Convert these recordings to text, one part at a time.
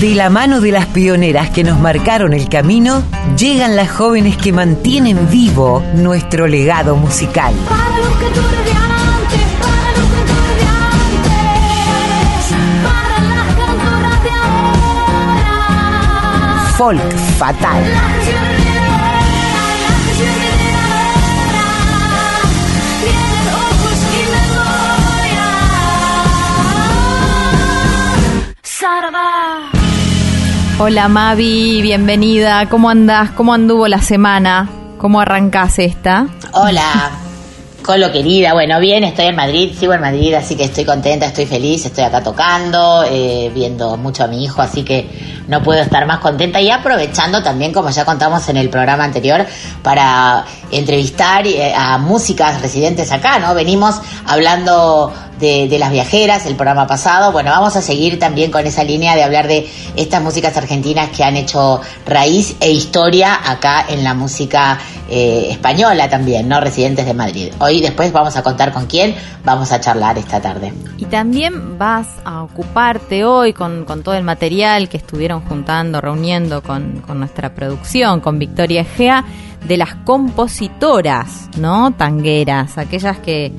De la mano de las pioneras que nos marcaron el camino, llegan las jóvenes que mantienen vivo nuestro legado musical. Para los cantores de antes, para los cantores de antes, para las cantoras de ahora. Folk Fatal. La Hola Mavi, bienvenida. ¿Cómo andás? ¿Cómo anduvo la semana? ¿Cómo arrancás esta? Hola, Colo querida. Bueno, bien, estoy en Madrid, sigo en Madrid, así que estoy contenta, estoy feliz, estoy acá tocando, eh, viendo mucho a mi hijo, así que no puedo estar más contenta y aprovechando también, como ya contamos en el programa anterior, para entrevistar eh, a músicas residentes acá, ¿no? Venimos hablando de, las viajeras, el programa pasado. Bueno, vamos a seguir también con esa línea de hablar de estas músicas argentinas que han hecho raíz e historia acá en la música eh, española también, ¿no? Residentes de Madrid. Hoy después vamos a contar con quién vamos a charlar esta tarde. Y también vas a ocuparte hoy con, con todo el material que estuvieron juntando, reuniendo con, con nuestra producción, con Victoria Egea, de las compositoras, ¿no? Tangueras, aquellas que,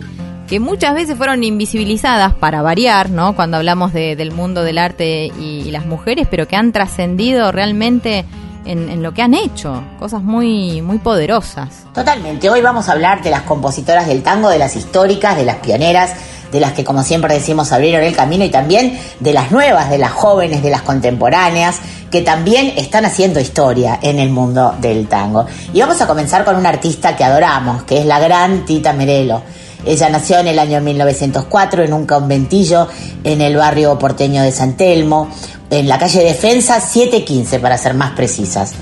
que muchas veces fueron invisibilizadas para variar, ¿no? Cuando hablamos de- del mundo del arte y, y las mujeres, pero que han trascendido realmente en, lo que han hecho, cosas muy, muy poderosas. Totalmente, hoy vamos a hablar de las compositoras del tango, de las históricas, de las pioneras, de las que como siempre decimos abrieron el camino y también de las nuevas, de las jóvenes, de las contemporáneas, que también están haciendo historia en el mundo del tango. Y vamos a comenzar con una artista que adoramos, que es la gran Tita Merelo. Ella nació en el año 1904 en un conventillo en el barrio porteño de San Telmo, en la calle Defensa 715 para ser más precisas.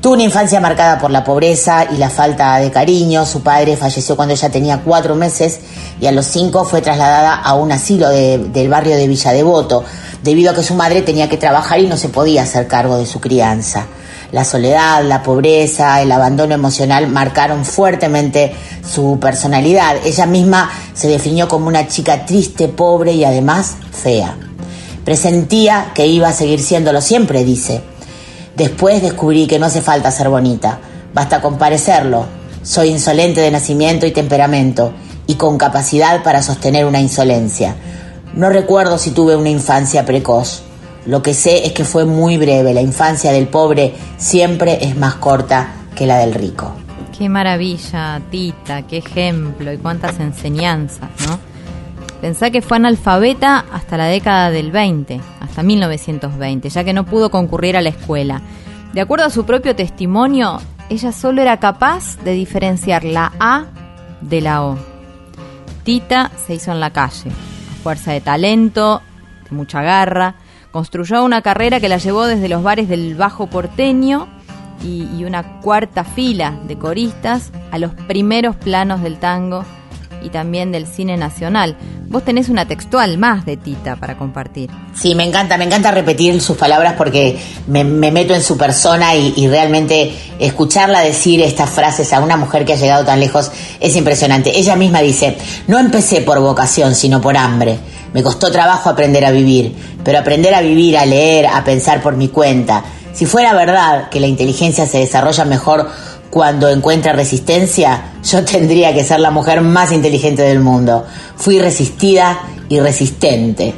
Tuvo una infancia marcada por la pobreza y la falta de cariño. Su padre falleció cuando ella tenía cuatro meses y a los cinco fue trasladada a un asilo de- del barrio de Villa Devoto, debido a que su madre tenía que trabajar y no se podía hacer cargo de su crianza. La soledad, la pobreza, el abandono emocional marcaron fuertemente su personalidad. Ella misma se definió como una chica triste, pobre y además fea. Presentía que iba a seguir siéndolo siempre, dice. Después descubrí que no hace falta ser bonita, basta con parecerlo. Soy insolente de nacimiento y temperamento, y con capacidad para sostener una insolencia. No recuerdo si tuve una infancia precoz. Lo que sé es que fue muy breve. La infancia del pobre siempre es más corta que la del rico. Qué maravilla, Tita, qué ejemplo y cuántas enseñanzas, ¿no? Pensá que fue analfabeta hasta la década del 20, hasta 1920, ya que no pudo concurrir a la escuela. De acuerdo a su propio testimonio, ella solo era capaz de diferenciar la A de la O. Tita se hizo en la calle, fuerza de talento, de mucha garra, construyó una carrera que la llevó desde los bares del Bajo Porteño y, una cuarta fila de coristas a los primeros planos del tango y también del cine nacional. Vos tenés una textual más de Tita para compartir. Sí, me encanta, me encanta repetir sus palabras porque me, me meto en su persona y realmente escucharla decir estas frases a una mujer que ha llegado tan lejos es impresionante. Ella misma dice, no empecé por vocación, sino por hambre. Me costó trabajo aprender a vivir, pero aprender a vivir, a leer, a pensar por mi cuenta. Si fuera verdad que la inteligencia se desarrolla mejor cuando encuentra resistencia, yo tendría que ser la mujer más inteligente del mundo. Fui resistida y resistente.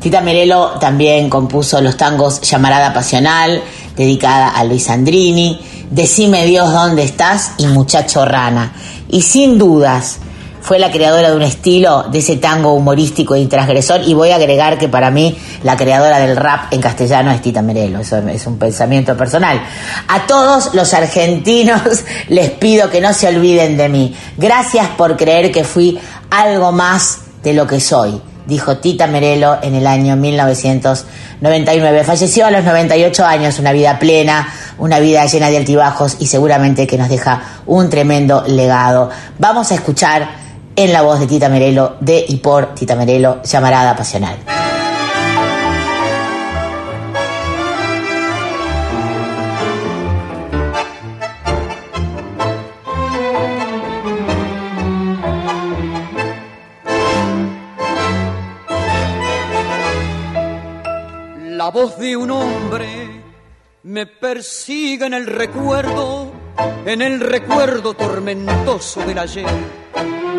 Tita Merelo también compuso los tangos Llamarada Pasional, dedicada a Luis Andrini, Decime Dios dónde estás y Muchacho Rana. Y sin dudas, fue la creadora de un estilo de ese tango humorístico y transgresor y voy a agregar que para mí la creadora del rap en castellano es Tita Merelo, eso es un pensamiento personal. A todos los argentinos les pido que no se olviden de mí. Gracias por creer que fui algo más de lo que soy, dijo Tita Merelo en el año 1999. Falleció a los 98 años, una vida plena, una vida llena de altibajos y seguramente que nos deja un tremendo legado. Vamos a escuchar en la voz de Tita Merelo, de y por Tita Merelo, llamarada pasional. La voz de un hombre me persigue en el recuerdo, en el recuerdo tormentoso del ayer.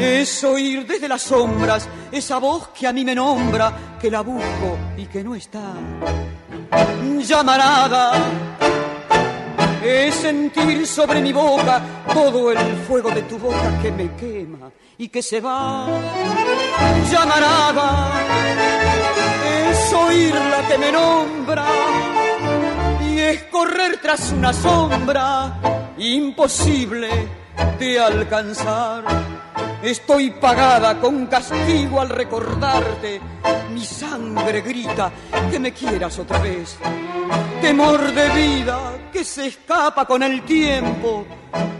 es oír desde las sombras esa voz que a mí me nombra, que la busco y que no está. Llamarada es sentir sobre mi boca todo el fuego de tu boca que me quema y que se va. Llamarada es oír la que me nombra y es correr tras una sombra imposible de alcanzar. Estoy pagada con castigo al recordarte. Mi sangre grita que me quieras otra vez. Temor de vida que se escapa con el tiempo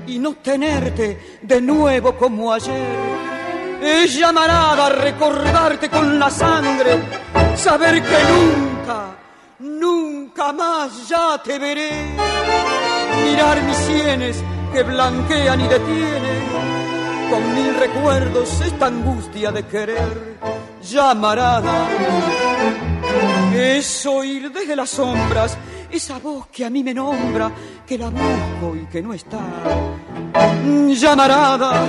y no tenerte de nuevo como ayer. Es llamarada a recordarte con la sangre, saber que nunca, nunca más ya te veré. Mirar mis sienes que blanquean y detienen con mil recuerdos esta angustia de querer llamarada. Es oír desde las sombras esa voz que a mí me nombra, que la busco y que no está. Llamarada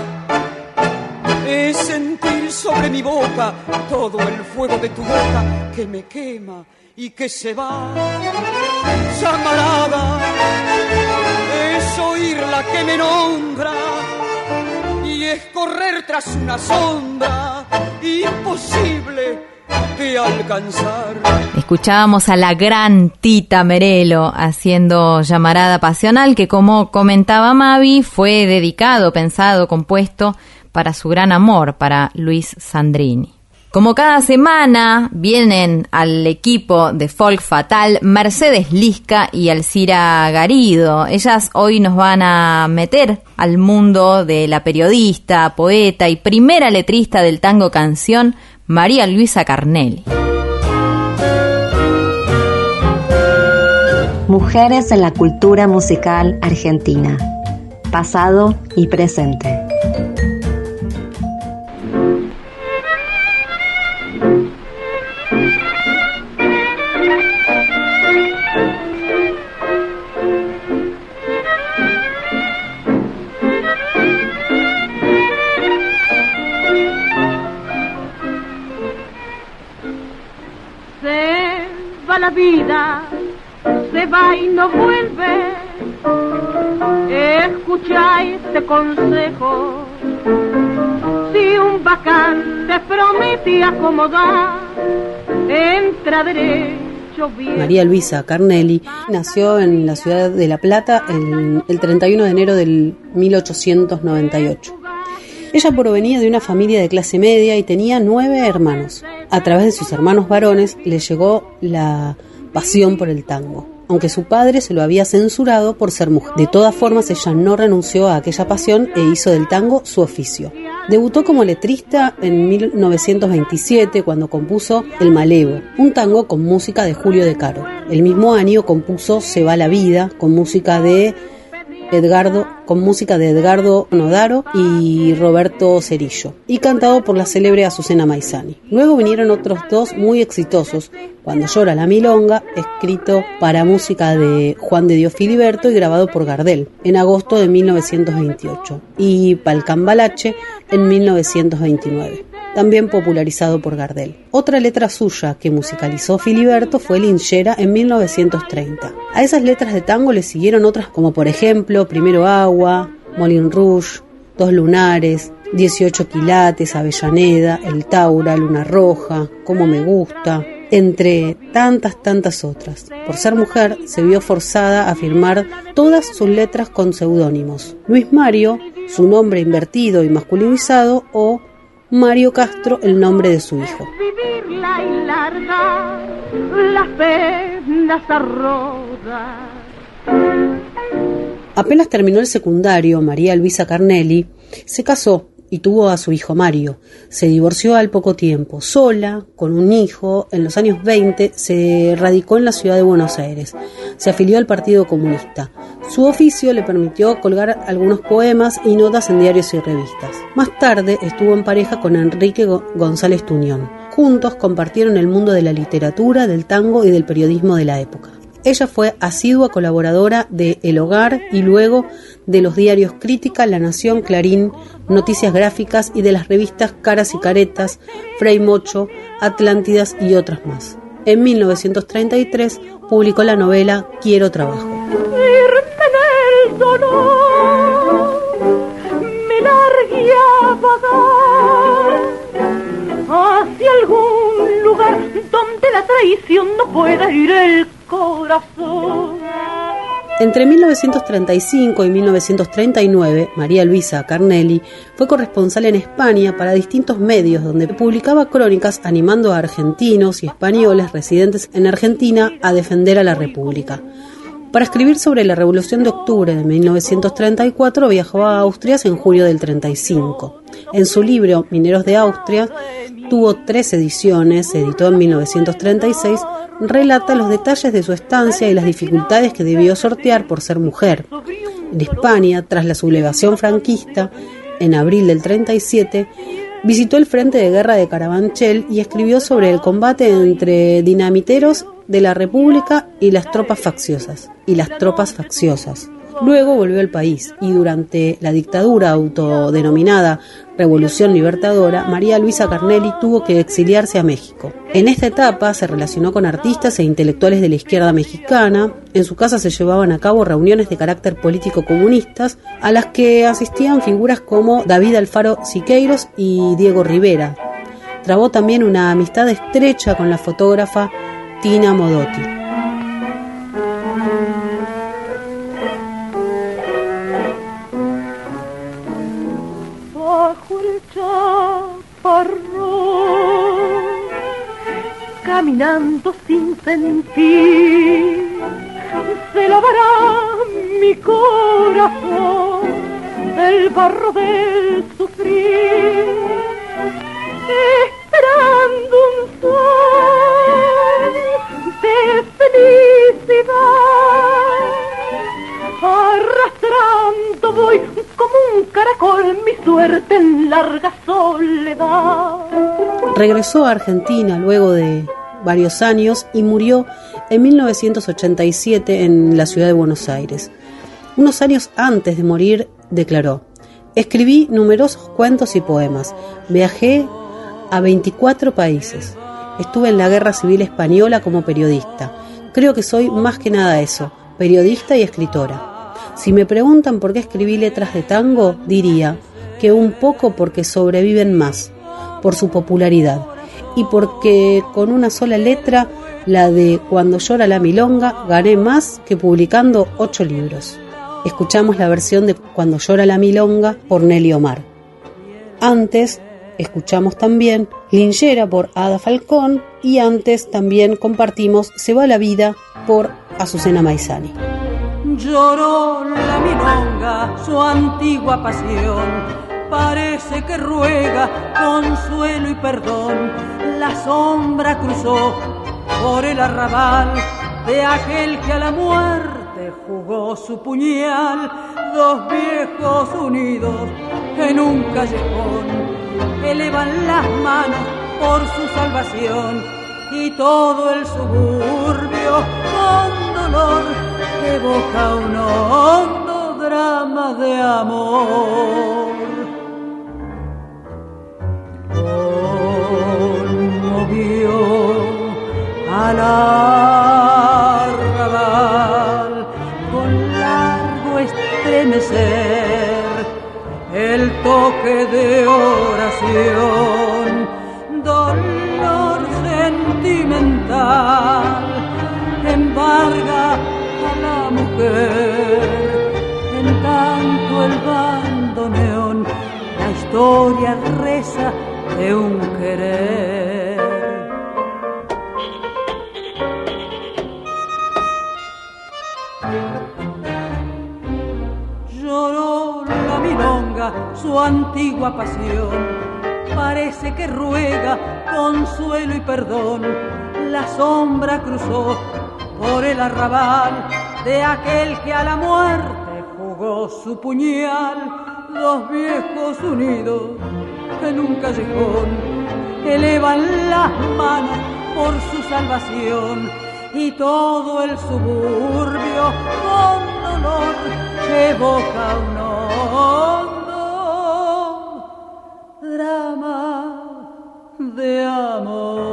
es sentir sobre mi boca todo el fuego de tu boca que me quema y que se va. Llamarada es oír la que me nombra es correr tras una sombra imposible de alcanzar. Escuchábamos a la gran Tita Merelo haciendo llamarada pasional que como comentaba Mavi fue dedicado, pensado, compuesto para su gran amor, para Luis Sandrini. Como cada semana vienen al equipo de Folk Fatal Mercedes Lisca y Alcira Garido. Ellas hoy nos van a meter al mundo de la periodista, poeta y primera letrista del tango canción María Luisa Carnelli. Mujeres en la cultura musical argentina. Pasado y presente. La vida, se va y no vuelve. Escucha este consejo. Si un bacán te promete acomodar, entra derecho. María Luisa Carnelli nació en la ciudad de La Plata el, el 31 de enero del 1898. Ella provenía de una familia de clase media y tenía nueve hermanos. A través de sus hermanos varones le llegó la pasión por el tango, aunque su padre se lo había censurado por ser mujer. De todas formas, ella no renunció a aquella pasión e hizo del tango su oficio. Debutó como letrista en 1927 cuando compuso El Malevo, un tango con música de Julio De Caro. El mismo año compuso Se va la vida con música de Edgardo, con música de Edgardo Nodaro y Roberto Cerillo, y cantado por la célebre Azucena Maizani. Luego vinieron otros dos muy exitosos, Cuando llora la milonga, escrito para música de Juan de Dios Filiberto y grabado por Gardel en agosto de 1928, y Palcambalache en 1929 también popularizado por Gardel. Otra letra suya que musicalizó Filiberto fue Linchera en 1930. A esas letras de tango le siguieron otras como por ejemplo Primero Agua, Molin Rouge, Dos Lunares, 18 quilates, Avellaneda, El Taura, Luna Roja, Cómo me gusta, entre tantas, tantas otras. Por ser mujer, se vio forzada a firmar todas sus letras con seudónimos. Luis Mario, su nombre invertido y masculinizado, o Mario Castro, el nombre de su hijo. Apenas terminó el secundario, María Luisa Carnelli se casó y tuvo a su hijo Mario. Se divorció al poco tiempo, sola, con un hijo. En los años 20 se radicó en la ciudad de Buenos Aires. Se afilió al Partido Comunista. Su oficio le permitió colgar algunos poemas y notas en diarios y revistas. Más tarde estuvo en pareja con Enrique Go- González Tuñón. Juntos compartieron el mundo de la literatura, del tango y del periodismo de la época. Ella fue asidua colaboradora de El Hogar y luego de los diarios Crítica, La Nación, Clarín, Noticias Gráficas y de las revistas Caras y Caretas, Frei Mocho, Atlántidas y otras más. En 1933 publicó la novela Quiero Trabajo. La traición no ir el corazón. Entre 1935 y 1939, María Luisa Carnelli fue corresponsal en España para distintos medios donde publicaba crónicas animando a argentinos y españoles residentes en Argentina a defender a la República. Para escribir sobre la Revolución de Octubre de 1934 viajó a Austria en julio del 35. En su libro Mineros de Austria, tuvo tres ediciones, se editó en 1936, relata los detalles de su estancia y las dificultades que debió sortear por ser mujer. En España, tras la sublevación franquista, en abril del 37, visitó el frente de guerra de Carabanchel y escribió sobre el combate entre dinamiteros de la República y las tropas facciosas. Y las tropas facciosas. Luego volvió al país y durante la dictadura autodenominada Revolución Libertadora, María Luisa Carnelli tuvo que exiliarse a México. En esta etapa se relacionó con artistas e intelectuales de la izquierda mexicana. En su casa se llevaban a cabo reuniones de carácter político comunistas a las que asistían figuras como David Alfaro Siqueiros y Diego Rivera. Trabó también una amistad estrecha con la fotógrafa Tina Modotti. bajo el chaparrón, caminando sin sentir, se lavará mi corazón el barro del sufrir, esperando caracol mi suerte en larga soledad. Regresó a Argentina luego de varios años y murió en 1987 en la ciudad de Buenos Aires. Unos años antes de morir declaró, escribí numerosos cuentos y poemas, viajé a 24 países, estuve en la Guerra Civil Española como periodista. Creo que soy más que nada eso, periodista y escritora. Si me preguntan por qué escribí letras de tango, diría que un poco porque sobreviven más, por su popularidad, y porque con una sola letra, la de Cuando llora la milonga, gané más que publicando ocho libros. Escuchamos la versión de Cuando llora la milonga por Nelly Omar. Antes escuchamos también Linchera por Ada Falcón y antes también compartimos Se va la vida por Azucena Maizani. Lloró la milonga su antigua pasión, parece que ruega consuelo y perdón. La sombra cruzó por el arrabal de aquel que a la muerte jugó su puñal. Dos viejos unidos en un callejón elevan las manos por su salvación y todo el suburbio con dolor evoca un hondo drama de amor. Conmovió al arrabal un querer. milonga su antigua pasión. Parece que ruega consuelo y perdón. La sombra cruzó por el arrabal de aquel que a la muerte jugó su puñal. Los viejos unidos en un callejón elevan las manos por su salvación y todo el suburbio con dolor evoca un hondo drama de amor.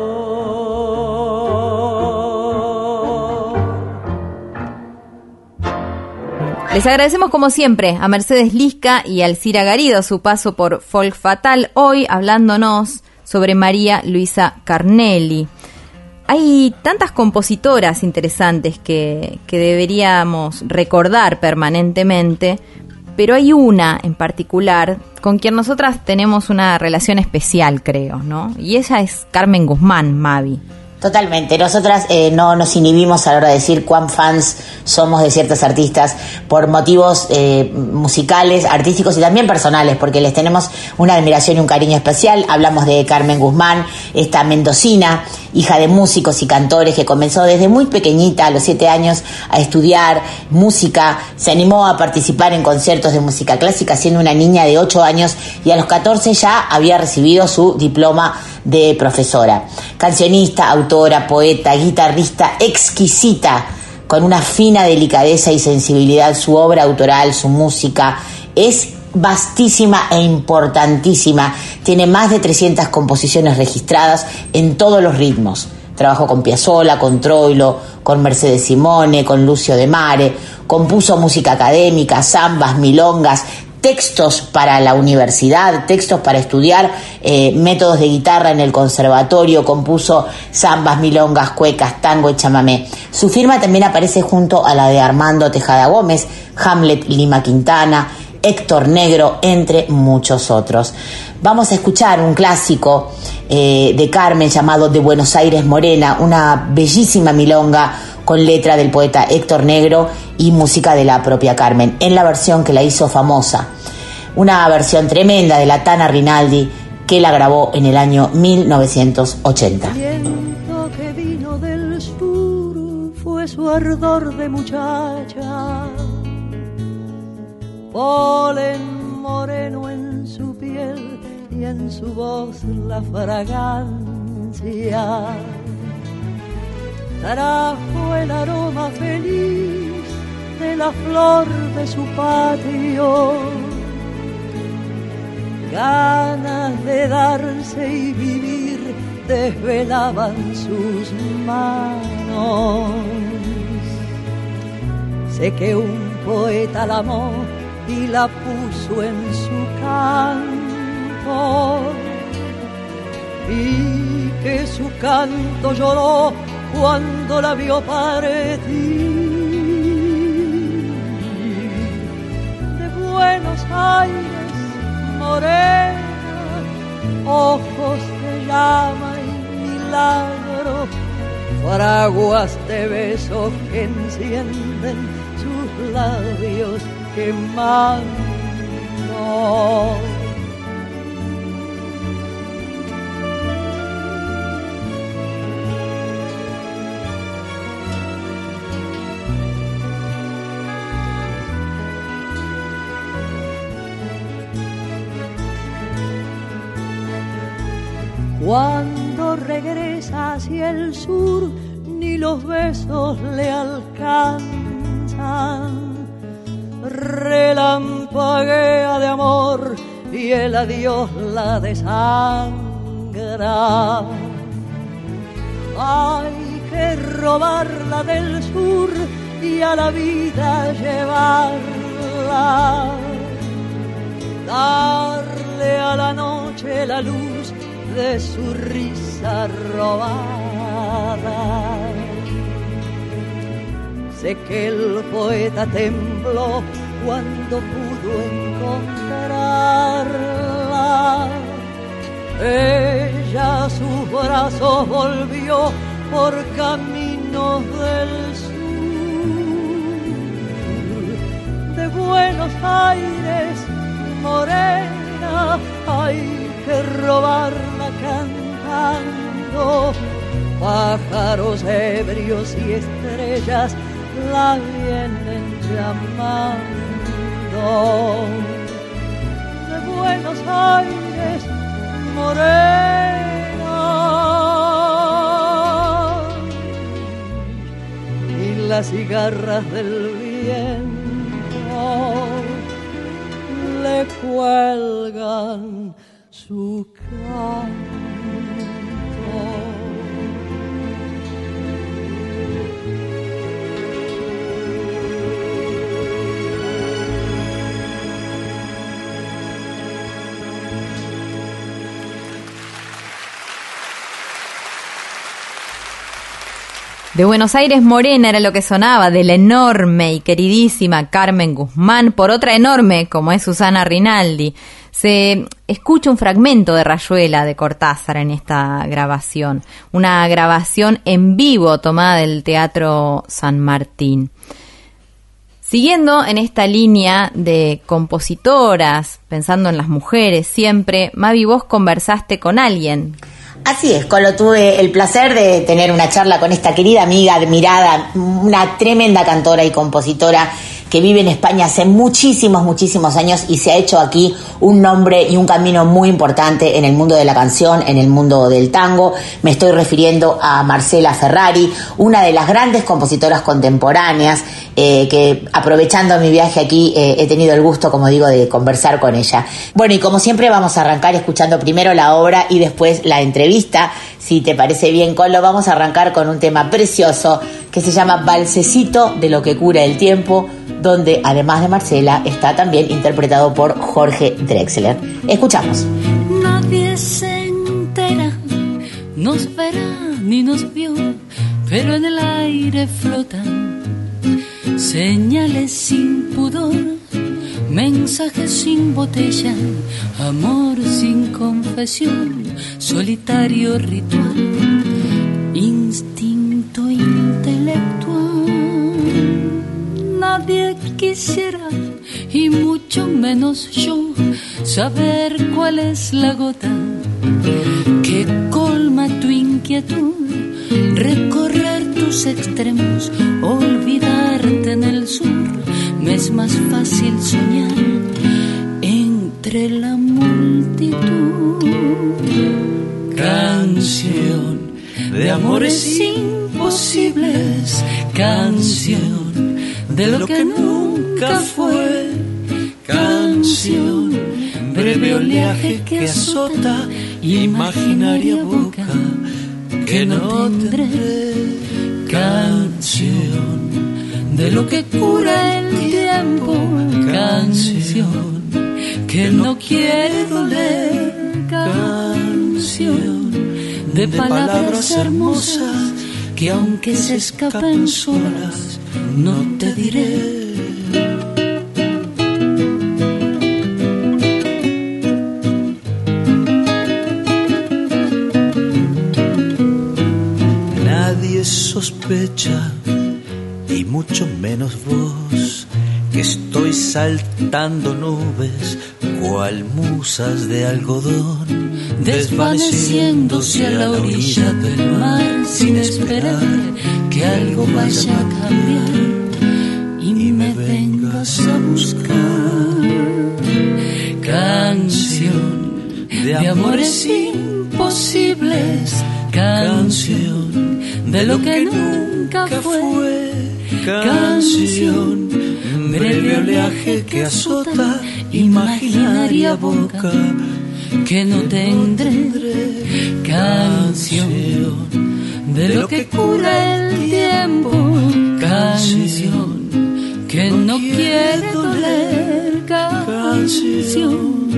Les agradecemos como siempre a Mercedes Lisca y al Cira Garido su paso por Folk Fatal, hoy hablándonos sobre María Luisa Carnelli. Hay tantas compositoras interesantes que, que deberíamos recordar permanentemente, pero hay una en particular con quien nosotras tenemos una relación especial, creo, ¿no? Y ella es Carmen Guzmán, Mavi. Totalmente. Nosotras eh, no nos inhibimos a la hora de decir cuán fans somos de ciertos artistas por motivos eh, musicales, artísticos y también personales, porque les tenemos una admiración y un cariño especial. Hablamos de Carmen Guzmán, esta mendocina, hija de músicos y cantores que comenzó desde muy pequeñita, a los siete años, a estudiar música. Se animó a participar en conciertos de música clásica siendo una niña de ocho años y a los 14 ya había recibido su diploma de profesora. Cancionista, autora, poeta, guitarrista exquisita, con una fina delicadeza y sensibilidad, su obra autoral, su música, es vastísima e importantísima. Tiene más de 300 composiciones registradas en todos los ritmos. Trabajó con Piazzolla, con Troilo, con Mercedes Simone, con Lucio de Mare, compuso música académica, zambas, milongas, textos para la universidad, textos para estudiar eh, métodos de guitarra en el conservatorio, compuso zambas, milongas, cuecas, tango y chamamé. Su firma también aparece junto a la de Armando Tejada Gómez, Hamlet Lima Quintana, Héctor Negro, entre muchos otros. Vamos a escuchar un clásico eh, de Carmen llamado De Buenos Aires Morena, una bellísima milonga con letra del poeta Héctor Negro y música de la propia Carmen, en la versión que la hizo famosa. Una versión tremenda de la Tana Rinaldi que la grabó en el año 1980. viento que vino del sur fue su ardor de. Polen moreno en su piel y en su voz la fragancia. Trajo el aroma feliz de la flor de su patio ganas de darse y vivir desvelaban sus manos. Sé que un poeta la amó y la puso en su canto. Y que su canto lloró cuando la vio partir. De Buenos Aires morena, ojos de llama y milagro, fraguas de besos que encienden sus labios quemando. Cuando regresa hacia el sur, ni los besos le alcanzan. Relampaguea de amor y el adiós la desangra. Hay que robarla del sur y a la vida llevarla. Darle a la noche la luz de su risa robada. Sé que el poeta tembló cuando pudo encontrarla. Ella a brazos volvió por caminos del sur. De Buenos Aires morena hay que robarla cantando. Pájaros ebrios y estrellas la vienen llamando. De Buenos Aires, morena. Y las cigarras del viento le cuelgan su canto. De Buenos Aires Morena era lo que sonaba de la enorme y queridísima Carmen Guzmán por otra enorme como es Susana Rinaldi. Se escucha un fragmento de Rayuela de Cortázar en esta grabación, una grabación en vivo tomada del Teatro San Martín. Siguiendo en esta línea de compositoras, pensando en las mujeres siempre, Mavi, vos conversaste con alguien Así es, Colo, tuve el placer de tener una charla con esta querida amiga admirada, una tremenda cantora y compositora que vive en España hace muchísimos, muchísimos años y se ha hecho aquí un nombre y un camino muy importante en el mundo de la canción, en el mundo del tango. Me estoy refiriendo a Marcela Ferrari, una de las grandes compositoras contemporáneas, eh, que aprovechando mi viaje aquí eh, he tenido el gusto, como digo, de conversar con ella. Bueno, y como siempre vamos a arrancar escuchando primero la obra y después la entrevista. Si te parece bien, Colo, vamos a arrancar con un tema precioso que se llama Balsecito de lo que cura el tiempo, donde además de Marcela está también interpretado por Jorge Drexler. Escuchamos. Nadie se entera, nos verá ni nos vio, pero en el aire flotan señales sin pudor, mensajes sin botella, amor sin confesión, solitario ritual, instinto intelectual. Nadie quisiera, y mucho menos yo, saber cuál es la gota que colma tu inquietud, recorrer tus extremos, olvidarte en el sur, me es más fácil soñar entre la multitud. Canción de amores imposibles, canción de lo que nunca fue, canción breve oleaje que azota imaginaria boca que no tendré, canción de lo que cura el tiempo, canción que no quiere doler, canción de palabras hermosas que aunque se escapen solas, no te diré. Saltando nubes, cual musas de algodón, desvaneciéndose a la orilla del mar sin esperar que algo vaya a cambiar. y me vengas a buscar. Canción de amores imposibles, canción de lo que nunca fue, canción breve oleaje que azota imaginaria boca que no tendré canción. De lo que cura el tiempo canción que no quiere doler canción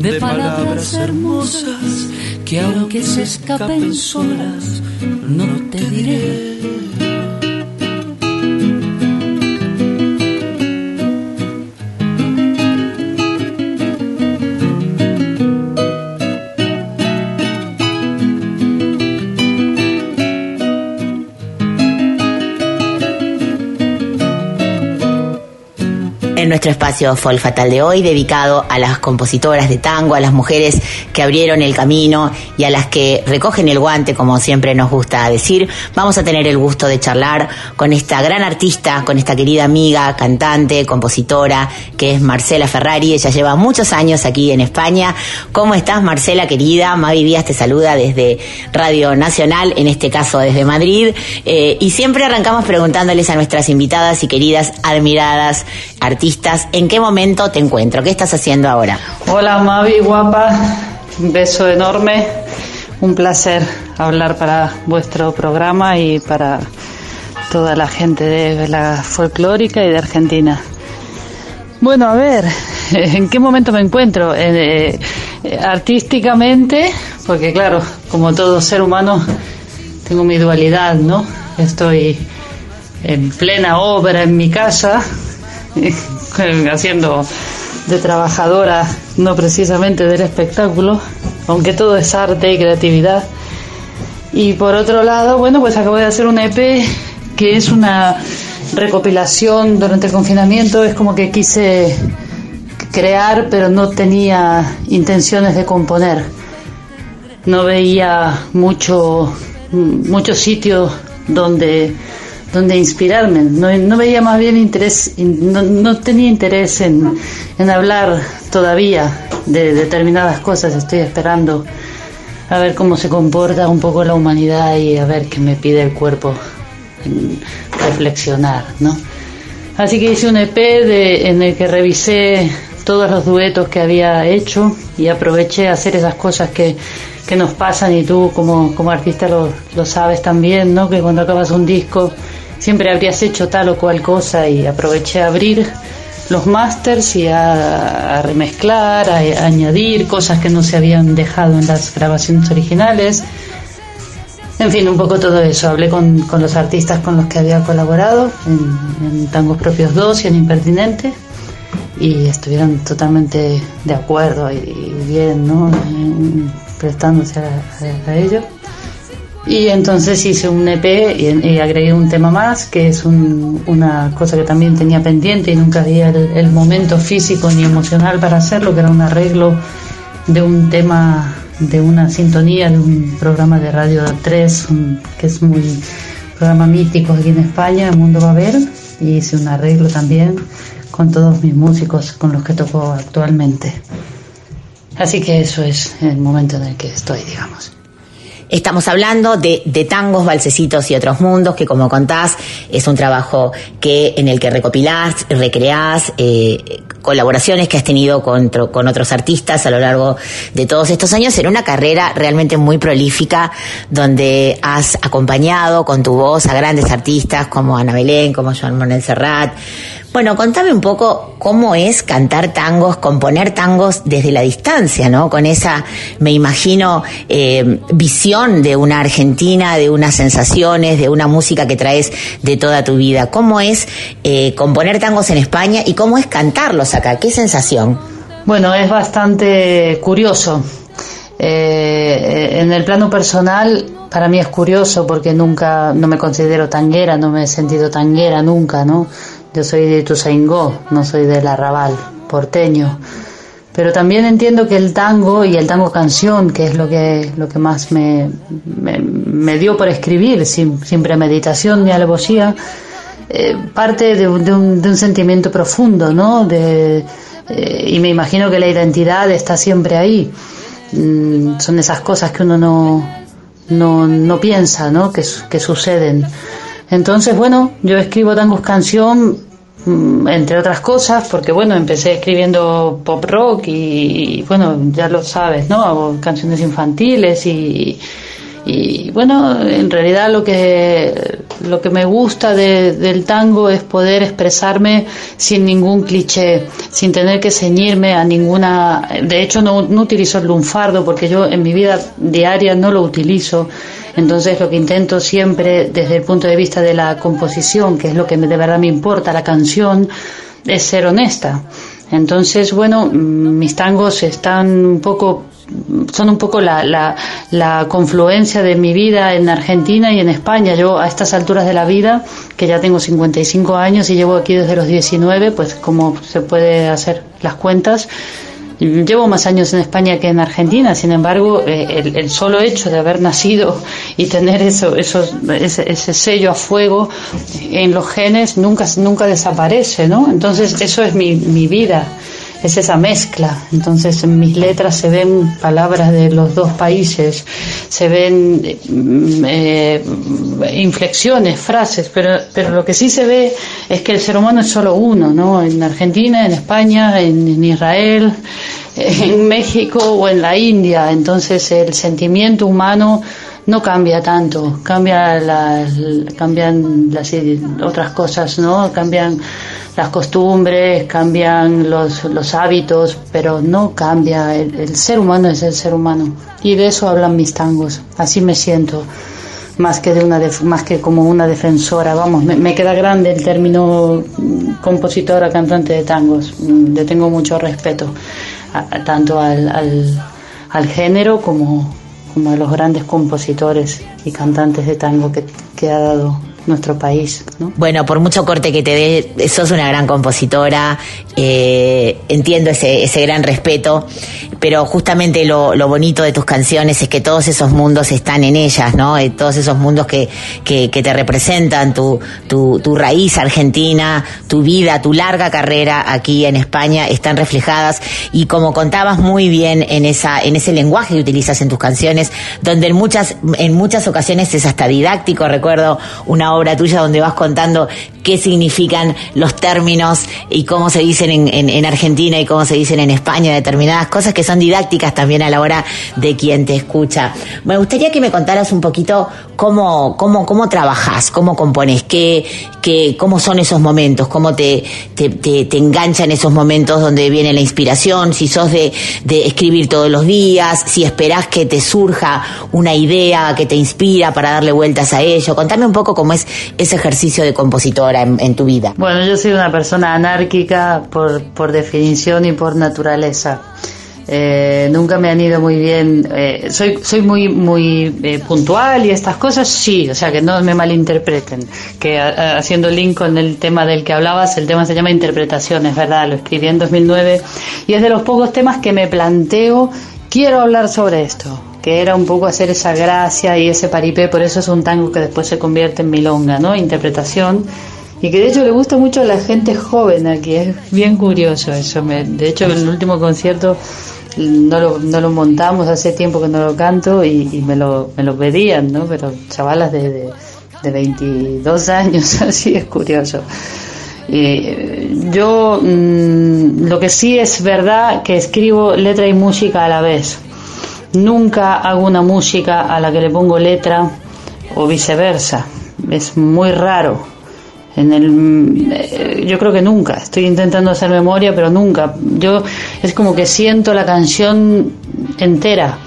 de palabras hermosas que aunque se escapen solas no te diré nuestro espacio Folk Fatal de hoy, dedicado a las compositoras de tango, a las mujeres que abrieron el camino y a las que recogen el guante, como siempre nos gusta decir, vamos a tener el gusto de charlar con esta gran artista, con esta querida amiga, cantante, compositora, que es Marcela Ferrari. Ella lleva muchos años aquí en España. ¿Cómo estás, Marcela, querida? Mavi Díaz te saluda desde Radio Nacional, en este caso desde Madrid. Eh, y siempre arrancamos preguntándoles a nuestras invitadas y queridas, admiradas artistas, ¿en qué momento te encuentro? ¿Qué estás haciendo ahora? Hola Mavi, guapa, un beso enorme, un placer hablar para vuestro programa y para toda la gente de la folclórica y de Argentina. Bueno, a ver, ¿en qué momento me encuentro? Eh, artísticamente, porque claro, como todo ser humano, tengo mi dualidad, ¿no? Estoy en plena obra en mi casa, haciendo de trabajadora, no precisamente del espectáculo, aunque todo es arte y creatividad. Y por otro lado, bueno, pues acabo de hacer un EP que es una recopilación durante el confinamiento, es como que quise crear, pero no tenía intenciones de componer. No veía mucho, muchos sitios donde donde inspirarme. No, veía más bien interés, no, no tenía interés en, en, hablar todavía de determinadas cosas. Estoy esperando a ver cómo se comporta un poco la humanidad y a ver qué me pide el cuerpo reflexionar, ¿no? Así que hice un EP de, en el que revisé todos los duetos que había hecho y aproveché a hacer esas cosas que, que nos pasan y tú como, como artista lo, lo sabes también, ¿no? Que cuando acabas un disco siempre habrías hecho tal o cual cosa y aproveché a abrir los masters y a, remezclar, a, añadir cosas que no se habían dejado en las grabaciones originales. En fin, un poco todo eso. Hablé con, los artistas con los que había colaborado en, Tangos Propios 2 y en Impertinente y estuvieron totalmente de acuerdo y, bien, ¿no? prestándose a ello. Y entonces hice un EP y, agregué un tema más, que es una cosa que también tenía pendiente y nunca había el, momento físico ni emocional para hacerlo, que era un arreglo de un tema, de una sintonía de un programa de Radio 3, que es muy programa mítico aquí en España, El Mundo va a ver, y hice un arreglo también con todos mis músicos con los que toco actualmente. Así que eso es el momento en el que estoy, digamos. Estamos hablando de, de, tangos, balsecitos y otros mundos, que como contás, es un trabajo que en el que recopilás, recreás, eh, colaboraciones que has tenido con, con otros artistas a lo largo de todos estos años en una carrera realmente muy prolífica donde has acompañado con tu voz a grandes artistas como Ana Belén, como Joan Manuel Serrat, bueno, contame un poco cómo es cantar tangos, componer tangos desde la distancia, ¿no? Con esa, me imagino, eh, visión de una Argentina, de unas sensaciones, de una música que traes de toda tu vida. ¿Cómo es eh, componer tangos en España y cómo es cantarlos acá? ¿Qué sensación? Bueno, es bastante curioso. Eh, en el plano personal, para mí es curioso porque nunca, no me considero tanguera, no me he sentido tanguera nunca, ¿no? Yo soy de Tuzaingó, no soy del arrabal porteño. Pero también entiendo que el tango y el tango canción, que es lo que, lo que más me, me, dio por escribir, sin, sin premeditación ni alevosía, eh, parte de, un, de, un, sentimiento profundo, ¿no? De, eh, y me imagino que la identidad está siempre ahí. Mm, son esas cosas que uno no, no, no piensa, ¿no? Que, que suceden. Entonces, bueno, yo escribo tangos canción, mm, entre otras cosas, porque bueno, empecé escribiendo pop rock y, bueno, ya lo sabes, ¿no? Hago canciones infantiles y, y bueno, en realidad lo que, lo que me gusta del tango es poder expresarme sin ningún cliché, sin tener que ceñirme a ninguna, de hecho no, no utilizo el lunfardo porque yo en mi vida diaria no lo utilizo entonces lo que intento siempre desde el punto de vista de la composición, que es lo que de verdad me importa, la canción, es ser honesta. Entonces, bueno, mis tangos están un poco son un poco la, la, la, confluencia de mi vida en Argentina y en España. Yo a estas alturas de la vida, que ya tengo 55 años y llevo aquí desde los 19, pues como se puede hacer las cuentas, Llevo más años en España que en Argentina, sin embargo, eh, el, solo hecho de haber nacido y tener eso, ese, ese, sello a fuego en los genes nunca, nunca desaparece, ¿no? Entonces, eso es mi, mi vida es esa mezcla. Entonces en mis letras se ven palabras de los dos países, se ven eh, inflexiones, frases, pero, pero lo que sí se ve es que el ser humano es solo uno, ¿no? En Argentina, en España, en, Israel, en México o en la India. Entonces el sentimiento humano no cambia tanto, cambia las, cambian las otras cosas, ¿no? Cambian las costumbres, cambian los, los hábitos, pero no cambia. El, ser humano es el ser humano. Y de eso hablan mis tangos. Así me siento. Más que, de una más que como una defensora, vamos, me, queda grande el término compositora, cantante de tangos. Le tengo mucho respeto, tanto al, al, al género como, como a los grandes compositores y cantantes de tango que, que ha dado nuestro país. ¿no? Bueno, por mucho corte que te dé, sos una gran compositora, eh, entiendo ese, ese gran respeto, pero justamente lo, lo, bonito de tus canciones es que todos esos mundos están en ellas, ¿no? Eh, todos esos mundos que, que, te representan, tu, tu, tu, raíz argentina, tu vida, tu larga carrera aquí en España, están reflejadas y como contabas muy bien en, esa, en ese lenguaje que utilizas en tus canciones, donde en muchas, en muchas ocasiones es hasta didáctico, recuerdo una obra tuya donde vas contando qué significan los términos y cómo se dicen en, en, Argentina y cómo se dicen en España, determinadas cosas que son didácticas también a la hora de quien te escucha. Me gustaría que me contaras un poquito cómo, cómo, cómo trabajas, cómo compones, qué, qué, cómo son esos momentos, cómo te, te, te, enganchan esos momentos donde viene la inspiración, si sos de, de escribir todos los días, si esperás que te surja una idea que te inspira para darle vueltas a ello. Contame un poco cómo es ese ejercicio de compositora en, tu vida? Bueno, yo soy una persona anárquica por, por definición y por naturaleza. Eh, nunca me han ido muy bien. Eh, soy, soy muy, muy eh, puntual y estas cosas, sí, o sea, que no me malinterpreten. Que haciendo link con el tema del que hablabas, el tema se llama interpretación, es verdad, lo escribí en 2009 y es de los pocos temas que me planteo, quiero hablar sobre esto que era un poco hacer esa gracia y ese paripé, por eso es un tango que después se convierte en milonga, ¿no? Interpretación. Y que de hecho le gusta mucho a la gente joven aquí, es bien curioso eso. de hecho, en el último concierto no lo, no lo montamos, hace tiempo que no lo canto y, me, lo, me lo pedían, ¿no? Pero chavalas de, de, 22 años, así es curioso. Y yo mm, lo que sí es verdad que escribo letra y música a la vez. Nunca hago una música a la que le pongo letra o viceversa. Es muy raro. En el, eh, yo creo que nunca. Estoy intentando hacer memoria, pero nunca. Yo es como que siento la canción entera,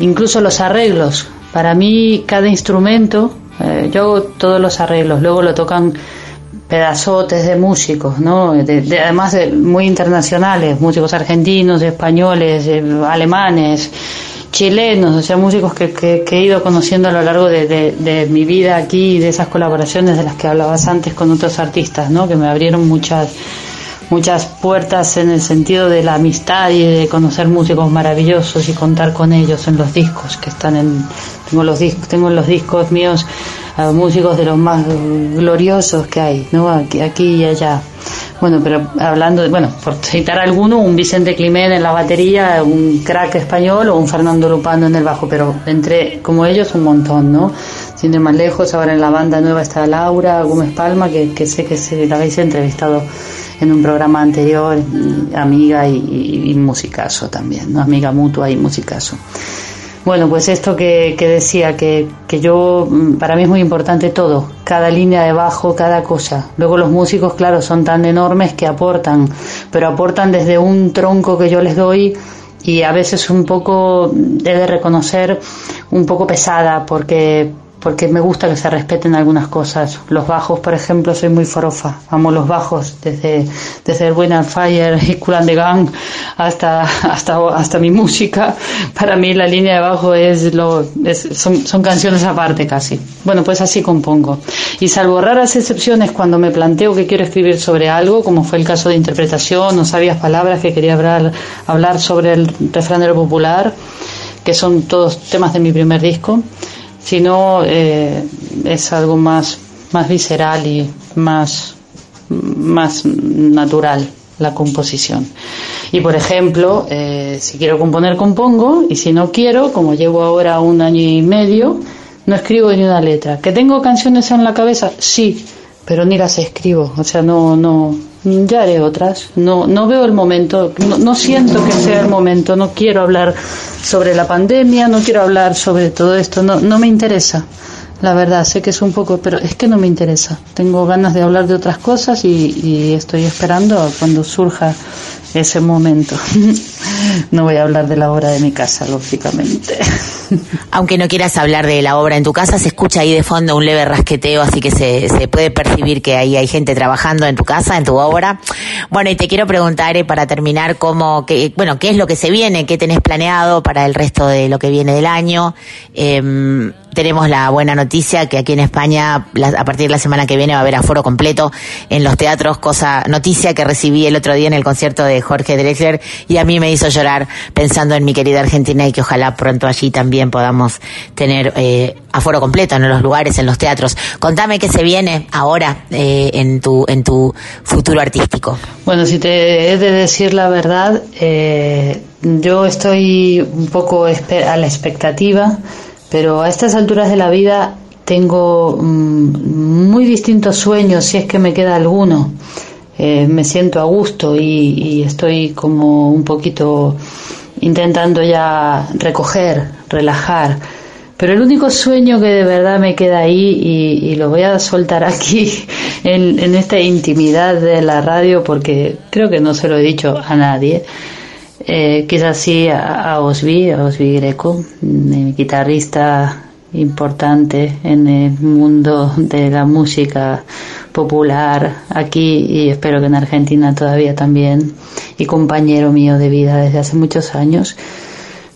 incluso los arreglos. Para mí cada instrumento, eh, yo hago todos los arreglos. Luego lo tocan pedazotes de músicos, ¿no? además de muy internacionales, músicos argentinos, españoles, eh, alemanes chilenos, o sea, músicos que, que, he ido conociendo a lo largo de, de, mi vida aquí y de esas colaboraciones de las que hablabas antes con otros artistas, ¿no? Que me abrieron muchas muchas puertas en el sentido de la amistad y de conocer músicos maravillosos y contar con ellos en los discos que están en tengo los discos tengo en los discos míos músicos de los más gloriosos que hay, ¿no? Aquí, aquí y allá. Bueno, pero hablando de, bueno, por citar alguno, un Vicente Climent en la batería, un crack español o un Fernando Lupano en el bajo, pero entre como ellos un montón, ¿no? Sin ir más lejos, ahora en la banda nueva está Laura Gómez Palma, que, que sé que se la habéis entrevistado en un programa anterior, amiga y, y, y musicazo también, ¿no? Amiga mutua y musicazo. Bueno, pues esto que, decía, que, que, yo, mm, para mí es muy importante todo, cada línea de bajo, cada cosa. Luego los músicos, claro, son tan enormes que aportan, pero aportan desde un tronco que yo les doy y a veces un poco, he de reconocer, un poco pesada, porque porque me gusta que se respeten algunas cosas. Los bajos, por ejemplo, soy muy forofa, amo los bajos, desde, desde el Win Fire y Cool and the Gang hasta, hasta, hasta mi música. Para mí la línea de bajo es lo, son, son canciones aparte casi. Bueno, pues así compongo. Y salvo raras excepciones cuando me planteo que quiero escribir sobre algo, como fue el caso de interpretación o sabias palabras que quería hablar, hablar sobre el refrán popular, que son todos temas de mi primer disco, sino eh, es algo más, más visceral y más, más natural la composición. Y por ejemplo, eh, si quiero componer, compongo, y si no quiero, como llevo ahora un año y medio, no escribo ni una letra. ¿Que tengo canciones en la cabeza? Sí, pero ni las escribo. O sea, no, no, ya haré otras. No, no veo el momento, no, siento que sea el momento. No quiero hablar sobre la pandemia, no quiero hablar sobre todo esto. No, no me interesa. La verdad, sé que es un poco, pero es que no me interesa. Tengo ganas de hablar de otras cosas y, y estoy esperando cuando surja ese momento. no voy a hablar de la obra de mi casa, lógicamente. Aunque no quieras hablar de la obra en tu casa, se escucha ahí de fondo un leve rasqueteo, así que se, se puede percibir que ahí hay gente trabajando en tu casa, en tu obra. Bueno, y te quiero preguntar eh, para terminar cómo, bueno, qué es lo que se viene, qué tenés planeado para el resto de lo que viene del año. Eh, tenemos la buena noticia que aquí en España, a partir de la semana que viene, va a haber aforo completo en los teatros, cosa, noticia que recibí el otro día en el concierto de Jorge Drexler y a mí me hizo llorar pensando en mi querida Argentina y que ojalá pronto allí también podamos tener eh, aforo completo en los lugares, en los teatros. Contame qué se viene ahora eh, en, tu, en tu futuro artístico. Bueno, si te he de decir la verdad, eh, yo estoy un poco a la expectativa pero a estas alturas de la vida tengo mm, muy distintos sueños, si es que me queda alguno. Me siento a gusto y, estoy como un poquito intentando ya recoger, relajar. Pero el único sueño que de verdad me queda ahí y, lo voy a soltar aquí en, esta intimidad de la radio porque creo que no se lo he dicho a nadie eh, quizás sí a, Osby, a Osby Greco, guitarrista importante en el mundo de la música popular aquí y espero que en Argentina todavía también y compañero mío de vida desde hace muchos años.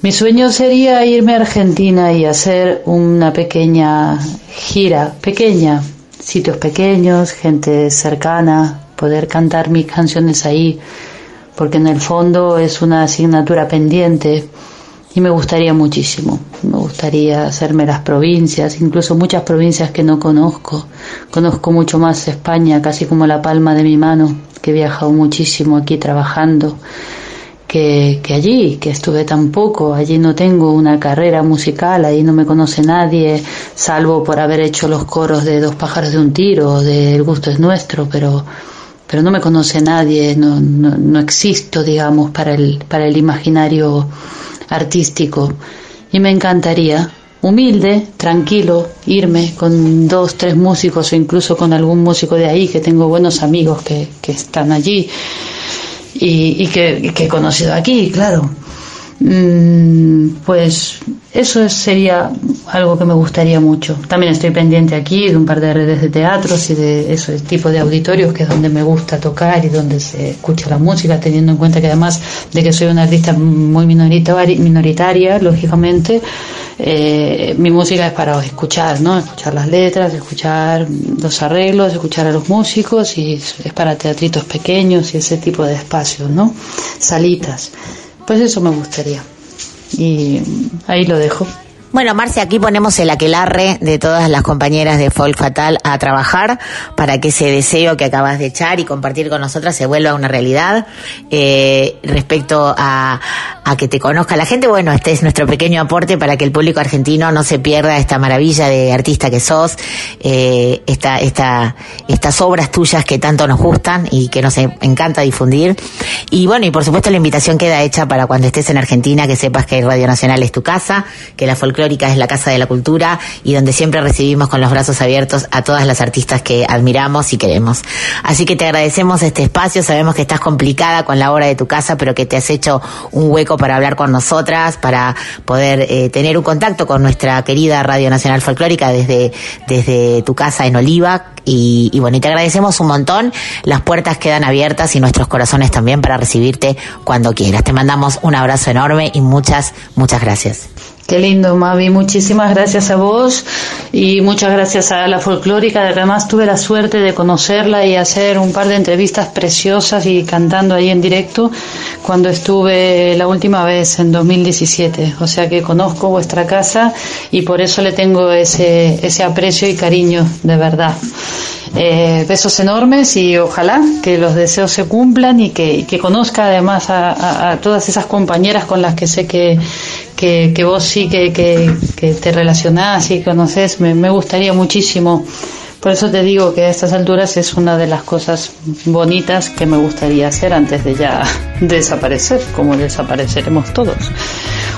Mi sueño sería irme a Argentina y hacer una pequeña gira, pequeña, sitios pequeños, gente cercana, poder cantar mis canciones ahí, porque en el fondo es una asignatura pendiente y me gustaría muchísimo. Me gustaría hacerme las provincias, incluso muchas provincias que no conozco. Conozco mucho más España, casi como la palma de mi mano, que he viajado muchísimo aquí trabajando, que, que allí, que estuve tan poco. Allí no tengo una carrera musical, ahí no me conoce nadie, salvo por haber hecho los coros de Dos pájaros de un tiro, de El gusto es nuestro, pero pero no me conoce nadie, no, no, no existo, digamos, para el, para el imaginario artístico. Y me encantaría, humilde, tranquilo, irme con dos, tres músicos o incluso con algún músico de ahí, que tengo buenos amigos que, que están allí y, y que, que he conocido aquí, claro. Mm, pues eso sería algo que me gustaría mucho. También estoy pendiente aquí de un par de redes de teatros y de ese tipo de auditorios que es donde me gusta tocar y donde se escucha la música, teniendo en cuenta que además de que soy una artista muy minoritaria, minoritaria lógicamente, eh, mi música es para escuchar, ¿no? Escuchar las letras, escuchar los arreglos, escuchar a los músicos y es para teatritos pequeños y ese tipo de espacios, ¿no? Salitas. Pues eso me gustaría. Y ahí lo dejo. Bueno, Marcia, aquí ponemos el aquelarre de todas las compañeras de Folk Fatal a trabajar para que ese deseo que acabas de echar y compartir con nosotras se vuelva una realidad. Eh, respecto a, a que te conozca la gente, bueno, este es nuestro pequeño aporte para que el público argentino no se pierda esta maravilla de artista que sos, eh, esta, esta, estas obras tuyas que tanto nos gustan y que nos encanta difundir. Y bueno, y por supuesto la invitación queda hecha para cuando estés en Argentina, que sepas que Radio Nacional es tu casa, que la folclore Es la Casa de la Cultura y donde siempre recibimos con los brazos abiertos a todas las artistas que admiramos y queremos. Así que te agradecemos este espacio, sabemos que estás complicada con la hora de tu casa, pero que te has hecho un hueco para hablar con nosotras, para poder eh, tener un contacto con nuestra querida Radio Nacional Folclórica desde, desde tu casa en Oliva. Y, y bueno, y te agradecemos un montón. Las puertas quedan abiertas y nuestros corazones también para recibirte cuando quieras. Te mandamos un abrazo enorme y muchas, muchas gracias. Qué lindo, Mavi. Muchísimas gracias a vos y muchas gracias a la folclórica. Además, tuve la suerte de conocerla y hacer un par de entrevistas preciosas y cantando ahí en directo cuando estuve la última vez en 2017. O sea que conozco vuestra casa y por eso le tengo ese, ese aprecio y cariño de verdad. Eh, besos enormes y ojalá que los deseos se cumplan y que, que conozca además a, todas esas compañeras con las que sé que, que, vos sí que, que, te relacionás y conoces. Me gustaría muchísimo. Por eso te digo que a estas alturas es una de las cosas bonitas que me gustaría hacer antes de ya desaparecer, como desapareceremos todos.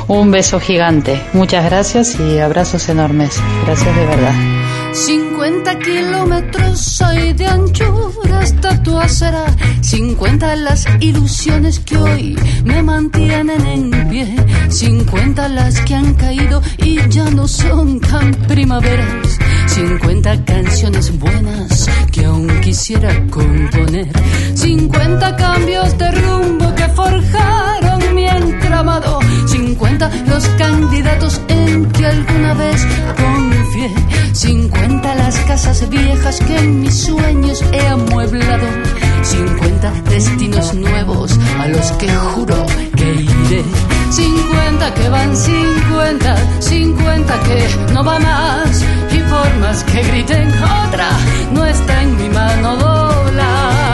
Un beso gigante. Muchas gracias y abrazos enormes. Gracias de verdad. 50 kilómetros hay de anchura esta tu acera, 50 las ilusiones que hoy me mantienen en pie, 50 las que han caído y ya no son tan primaveras, 50 canciones buenas que aún quisiera componer, 50 cambios de rumbo que forjaron mi entramado, 50 los candidatos en que alguna vez confié, 50 las casas viejas que en mis sueños he amueblado, 50 destinos nuevos a los que juro que iré, 50 que van 50, 50 que no va más, y por más que griten otra, no está en mi mano doblar.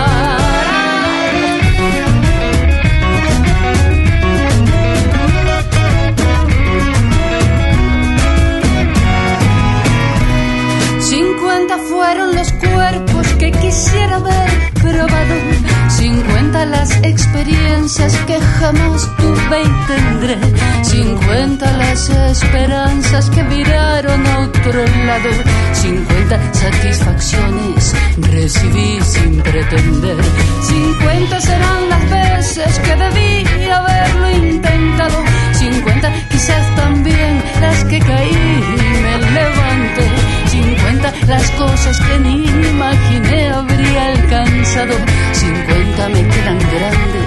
Que viraron a otro lado. 50 satisfacciones recibí sin pretender. 50 serán las veces que debí haberlo intentado. 50 quizás también las que caí y me levanté. 50 las cosas que ni imaginé habría alcanzado. 50 me quedan grandes,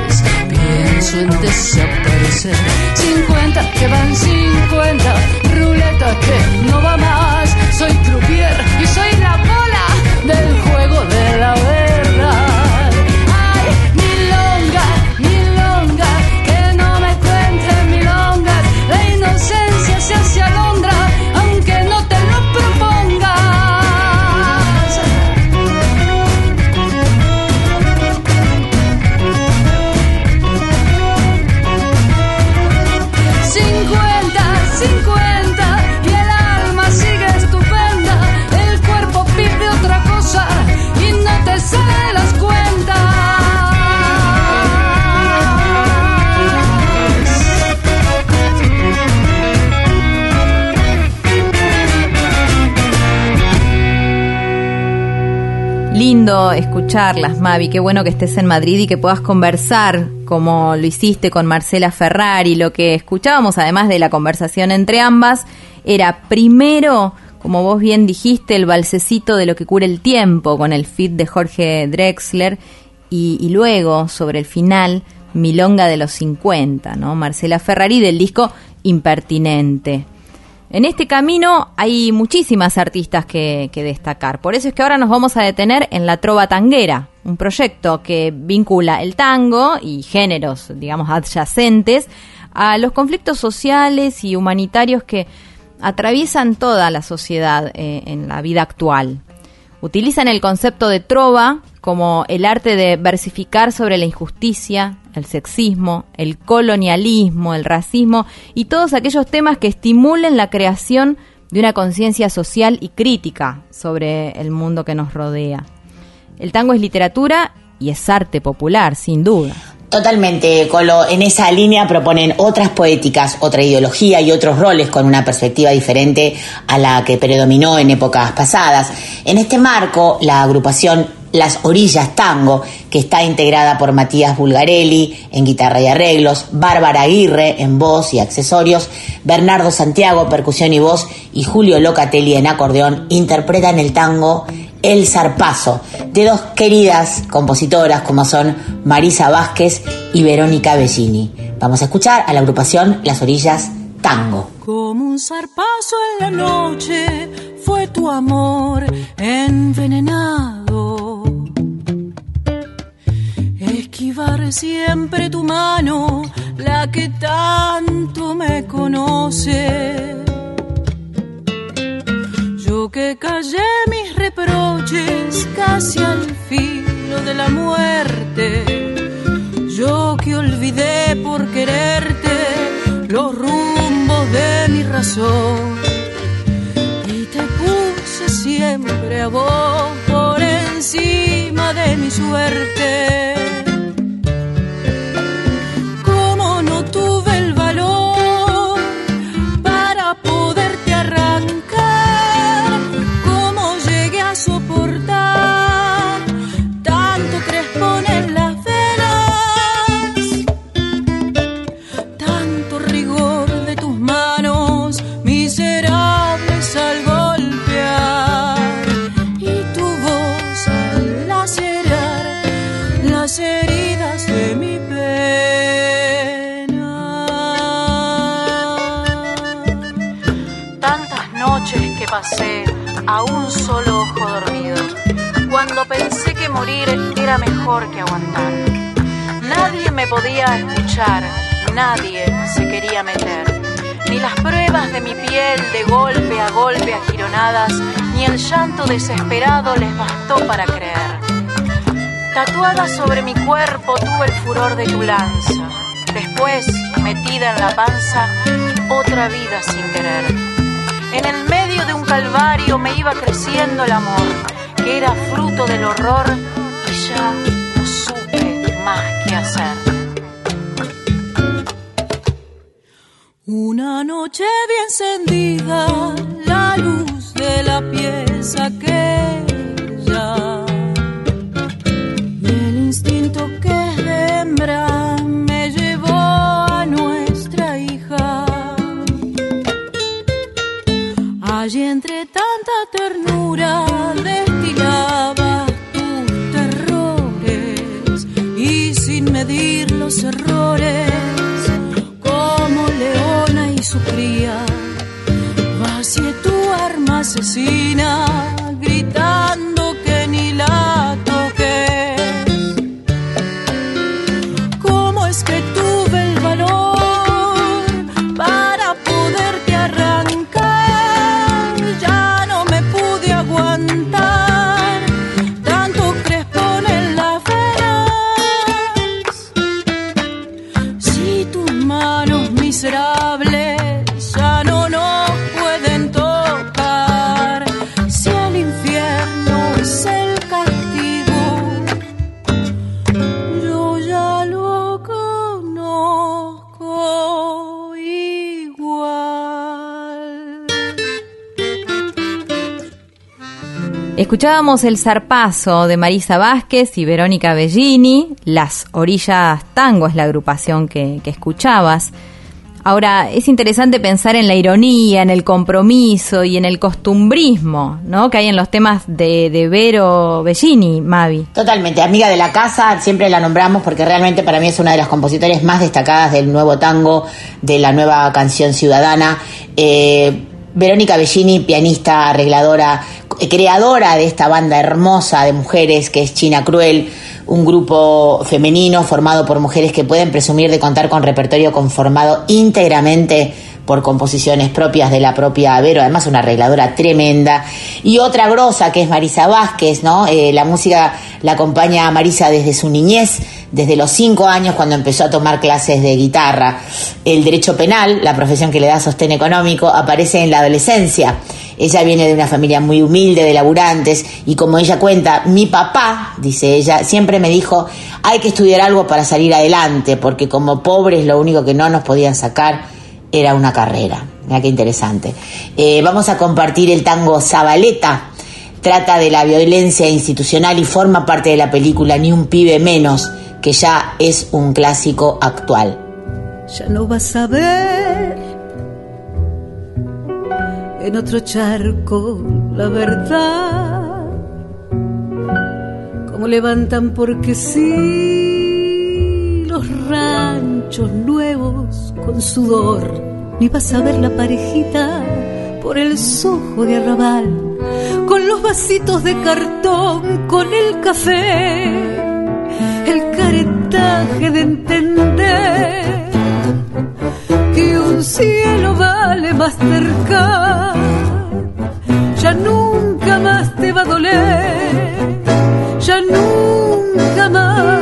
pienso en desaparecer. 50 que van 50, ruleta que no va más. Soy croupier y soy la bola del juego de la verdad. Escucharlas, Mavi. Qué bueno que estés en Madrid y que puedas conversar como lo hiciste con Marcela Ferrari. Lo que escuchábamos, además de la conversación entre ambas, era primero, como vos bien dijiste, el balsecito de lo que cura el tiempo con el fit de Jorge Drexler y, y luego, sobre el final, Milonga de los 50, ¿no? Marcela Ferrari del disco Impertinente. En este camino hay muchísimas artistas que, que, destacar. Por eso es que ahora nos vamos a detener en la Trova Tanguera, un proyecto que vincula el tango y géneros, digamos, adyacentes a los conflictos sociales y humanitarios que atraviesan toda la sociedad eh, en la vida actual. Utilizan el concepto de trova como el arte de versificar sobre la injusticia, el sexismo, el colonialismo, el racismo y todos aquellos temas que estimulen la creación de una conciencia social y crítica sobre el mundo que nos rodea. El tango es literatura y es arte popular, sin duda. Totalmente, Colo. En esa línea proponen otras poéticas, otra ideología y otros roles con una perspectiva diferente a la que predominó en épocas pasadas. En este marco, la agrupación Las Orillas Tango, que está integrada por Matías Bulgarelli en guitarra y arreglos, Bárbara Aguirre en voz y accesorios, Bernardo Santiago, percusión y voz, y Julio Locatelli en acordeón, interpretan el tango el zarpazo de dos queridas compositoras como son Marisa Vázquez y Verónica Bellini. Vamos a escuchar a la agrupación Las Orillas Tango. Como un zarpazo en la noche fue tu amor envenenado. Esquivar siempre tu mano, la que tanto me conoce que callé mis reproches casi al filo de la muerte. Yo que olvidé por quererte los rumbos de mi razón. Y te puse siempre a vos por encima de mi suerte. Podía escuchar, nadie se quería meter, ni las pruebas de mi piel de golpe a golpe agironadas, ni el llanto desesperado les bastó para creer. Tatuada sobre mi cuerpo tuve el furor de tu lanza, después, metida en la panza, otra vida sin querer. En el medio de un calvario me iba creciendo el amor, que era fruto del horror y ya no supe más qué hacer. Una noche bien encendida, Escuchábamos El Zarpazo de Marisa Vázquez y Verónica Bellini, Las Orillas Tango es la agrupación que, escuchabas. Ahora, es interesante pensar en la ironía, en el compromiso y en el costumbrismo, ¿no? Que hay en los temas de, de, Vero Bellini, Mavi. Totalmente, amiga de la casa, siempre la nombramos porque realmente para mí es una de las compositores más destacadas del nuevo tango, de la nueva canción ciudadana. Eh, Verónica Bellini, pianista, arregladora, creadora de esta banda hermosa de mujeres que es China Cruel, un grupo femenino formado por mujeres que pueden presumir de contar con repertorio conformado íntegramente por composiciones propias de la propia Vero, además una arregladora tremenda. Y otra grosa que es Marisa Vázquez, ¿no? Eh, la música la acompaña a Marisa desde su niñez, desde los cinco años cuando empezó a tomar clases de guitarra. El derecho penal, la profesión que le da sostén económico, aparece en la adolescencia. Ella viene de una familia muy humilde, de laburantes, y como ella cuenta, mi papá, dice ella, siempre me dijo, hay que estudiar algo para salir adelante, porque como pobres lo único que no nos podían sacar era una carrera. Mira qué interesante. Eh, vamos a compartir el tango Zabaleta. Trata de la violencia institucional y forma parte de la película Ni un pibe menos, que ya es un clásico actual. Ya no vas a ver en otro charco la verdad. Como levantan porque sí los ranchos nuevos con sudor. Ni vas a ver la parejita por el sojo de arrabal. Con los vasitos de cartón, con el café. El caretaje de entender cielo vale más cerca. Ya nunca más te va a doler, ya nunca más.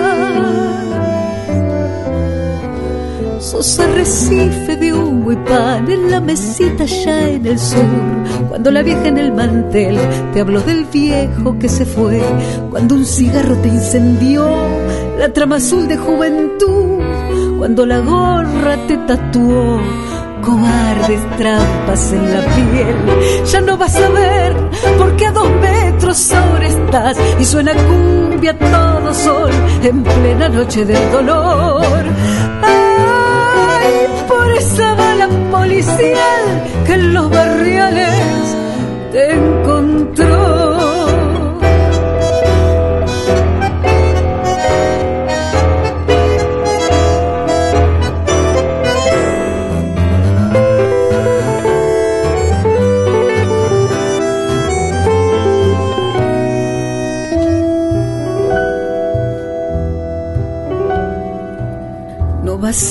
Sos arrecife de humo y pan en la mesita ya en el sur. Cuando la vieja en el mantel te habló del viejo que se fue. Cuando un cigarro te incendió la trama azul de juventud cuando la gorra te tatuó cobardes trampas en la piel. Ya no vas a ver porque a dos metros ahora estás y suena cumbia todo sol en plena noche del dolor. Ay, por esa bala policial que en los barriales te encontró.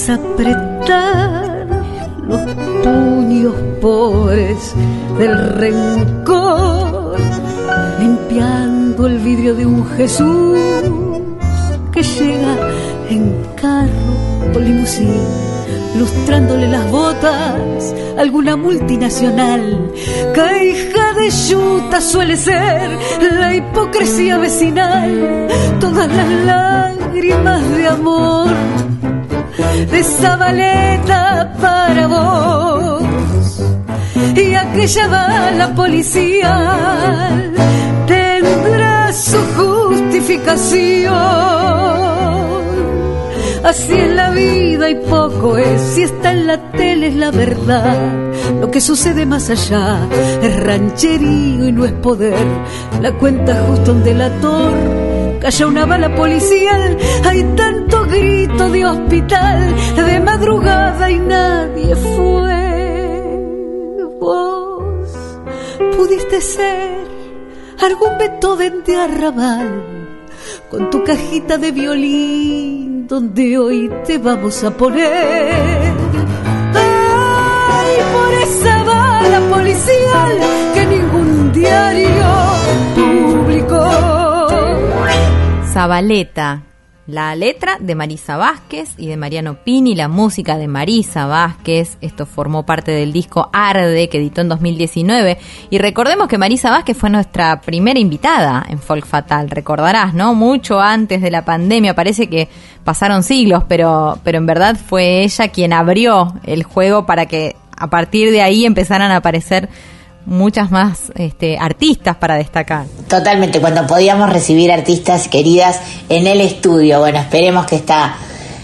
Apretar los puños pobres del rencor, limpiando el vidrio de un Jesús que llega en carro o limusín, lustrándole las botas alguna multinacional. Caija de yuta suele ser la hipocresía vecinal, todas las lágrimas de amor de Zabaleta para vos. Y aquella bala policial tendrá su justificación. Así es la vida y poco es, si está en la tele es la verdad. Lo que sucede más allá es rancherío y no es poder. La cuenta justo un delator calla una bala policial, hay tanto grito de hospital de madrugada y nadie fue. Vos pudiste ser algún Beethoven de arrabal con tu cajita de violín donde hoy te vamos a poner. Ay, por esa bala policial que ningún diario Zabaleta. La letra de Marisa Vázquez y de Mariano Pini, la música de Marisa Vázquez. Esto formó parte del disco Arde que editó en 2019. Y recordemos que Marisa Vázquez fue nuestra primera invitada en Folk Fatal. Recordarás, ¿no? Mucho antes de la pandemia. Parece que pasaron siglos, pero, pero en verdad fue ella quien abrió el juego para que a partir de ahí empezaran a aparecer muchas más este, artistas para destacar. Totalmente, cuando podíamos recibir artistas queridas en el estudio. Bueno, esperemos que esta,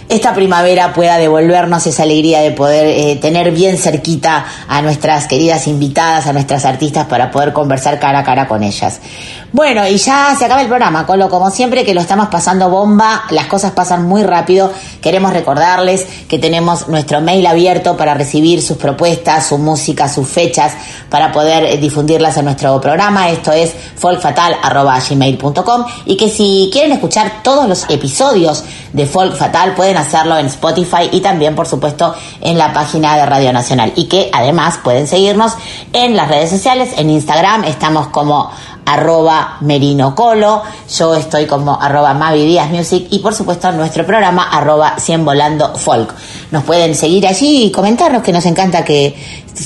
esta primavera pueda devolvernos esa alegría de poder eh, tener bien cerquita a nuestras queridas invitadas, a nuestras artistas para poder conversar cara a cara con ellas. Bueno, y ya se acaba el programa, Colo, como siempre que lo estamos pasando bomba, las cosas pasan muy rápido. Queremos recordarles que tenemos nuestro mail abierto para recibir sus propuestas, su música, sus fechas, para poder eh, difundirlas en nuestro programa. Esto es folkfatal.gmail.com y que si quieren escuchar todos los episodios de Folk Fatal pueden hacerlo en Spotify y también, por supuesto, en la página de Radio Nacional. Y que además pueden seguirnos en las redes sociales, en Instagram estamos como arroba Merino Colo, yo estoy como arroba Mavi Díaz Music y por supuesto nuestro programa arroba 100 Volando Folk. Nos pueden seguir allí y comentarnos que nos encanta que,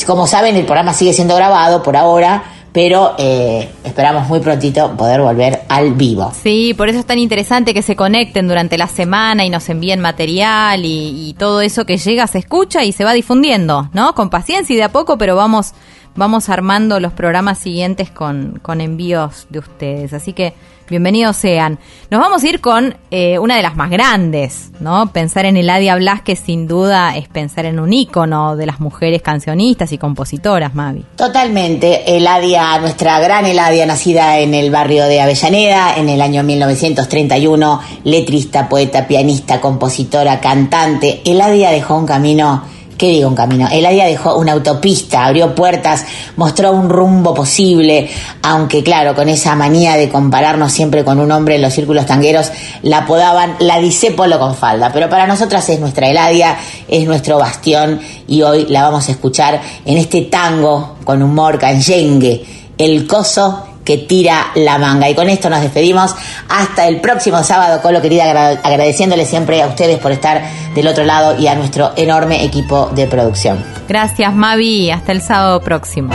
como saben, el programa sigue siendo grabado por ahora, pero eh, esperamos muy prontito poder volver al vivo. Sí, por eso es tan interesante que se conecten durante la semana y nos envíen material y, y todo eso que llega se escucha y se va difundiendo, ¿no? Con paciencia y de a poco, pero vamos vamos armando los programas siguientes con, con envíos de ustedes. Así que bienvenidos sean. Nos vamos a ir con eh, una de las más grandes, ¿no? Pensar en Eladia Blasquez sin duda es pensar en un ícono de las mujeres cancionistas y compositoras, Mavi. Totalmente. Eladia, nuestra gran Eladia, nacida en el barrio de Avellaneda en el año 1931, letrista, poeta, pianista, compositora, cantante. Eladia dejó un camino ¿qué digo un camino? Eladia dejó una autopista, abrió puertas, mostró un rumbo posible, aunque claro, con esa manía de compararnos siempre con un hombre en los círculos tangueros, la apodaban la disépolo con falda, pero para nosotras es nuestra Eladia, es nuestro bastión y hoy la vamos a escuchar en este tango con humor canyengue, el coso que tira la manga. Y con esto nos despedimos hasta el próximo sábado, Colo querida, agradeciéndole siempre a ustedes por estar del otro lado y a nuestro enorme equipo de producción. Gracias, Mavi. Hasta el sábado próximo.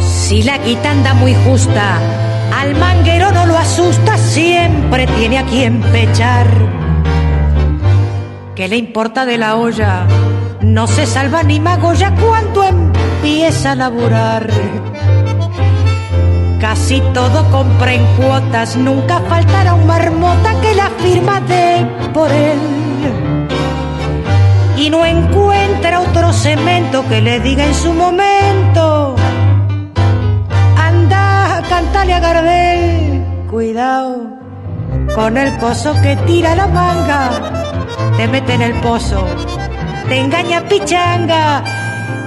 Si la guita anda muy justa, al manguero no lo asusta, siempre tiene a quien pechar. ¿Qué le importa de la olla? No se salva ni magoya cuando empieza a laburar. Casi todo compra en cuotas, nunca faltará un marmota que la firma de por él. Y no encuentra otro cemento que le diga en su momento. Anda, cantale a Gardel, cuidado con el coso que tira la manga, te mete en el pozo, te engaña pichanga.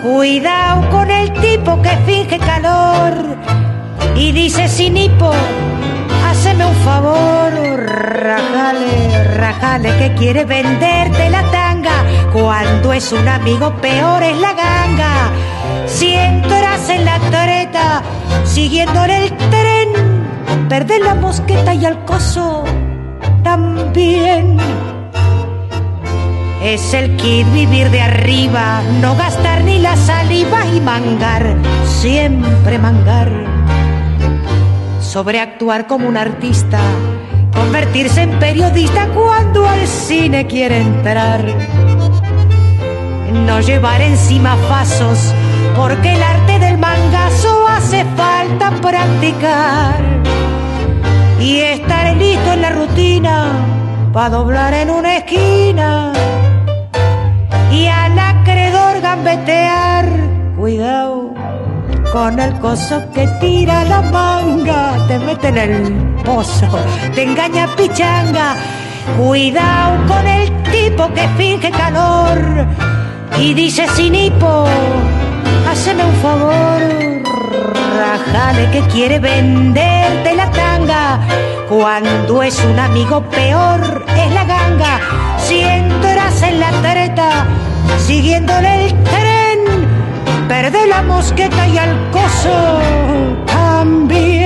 Cuidado con el tipo que finge calor y dice Sinipo, haceme un favor, rajale, rajale que quiere venderte la tanga. Cuando es un amigo peor es la ganga. Si entras en la toreta, siguiéndole el tren, perder la mosqueta y al coso también. Es el kit vivir de arriba, no gastar ni la saliva y mangar, siempre mangar sobreactuar como un artista, convertirse en periodista cuando al cine quiere entrar. No llevar encima pasos, porque el arte del mangazo hace falta practicar. Y estar listo en la rutina para doblar en una esquina. Y al acreedor gambetear, cuidado con el coso que tira la manga, te mete en el pozo, te engaña pichanga. Cuidado con el tipo que finge calor y dice sin hipo, haceme un favor, rajale que quiere venderte la tanga. Cuando es un amigo peor es la ganga. Si entras en la treta, siguiéndole el tren Perder la mosqueta y al coso también.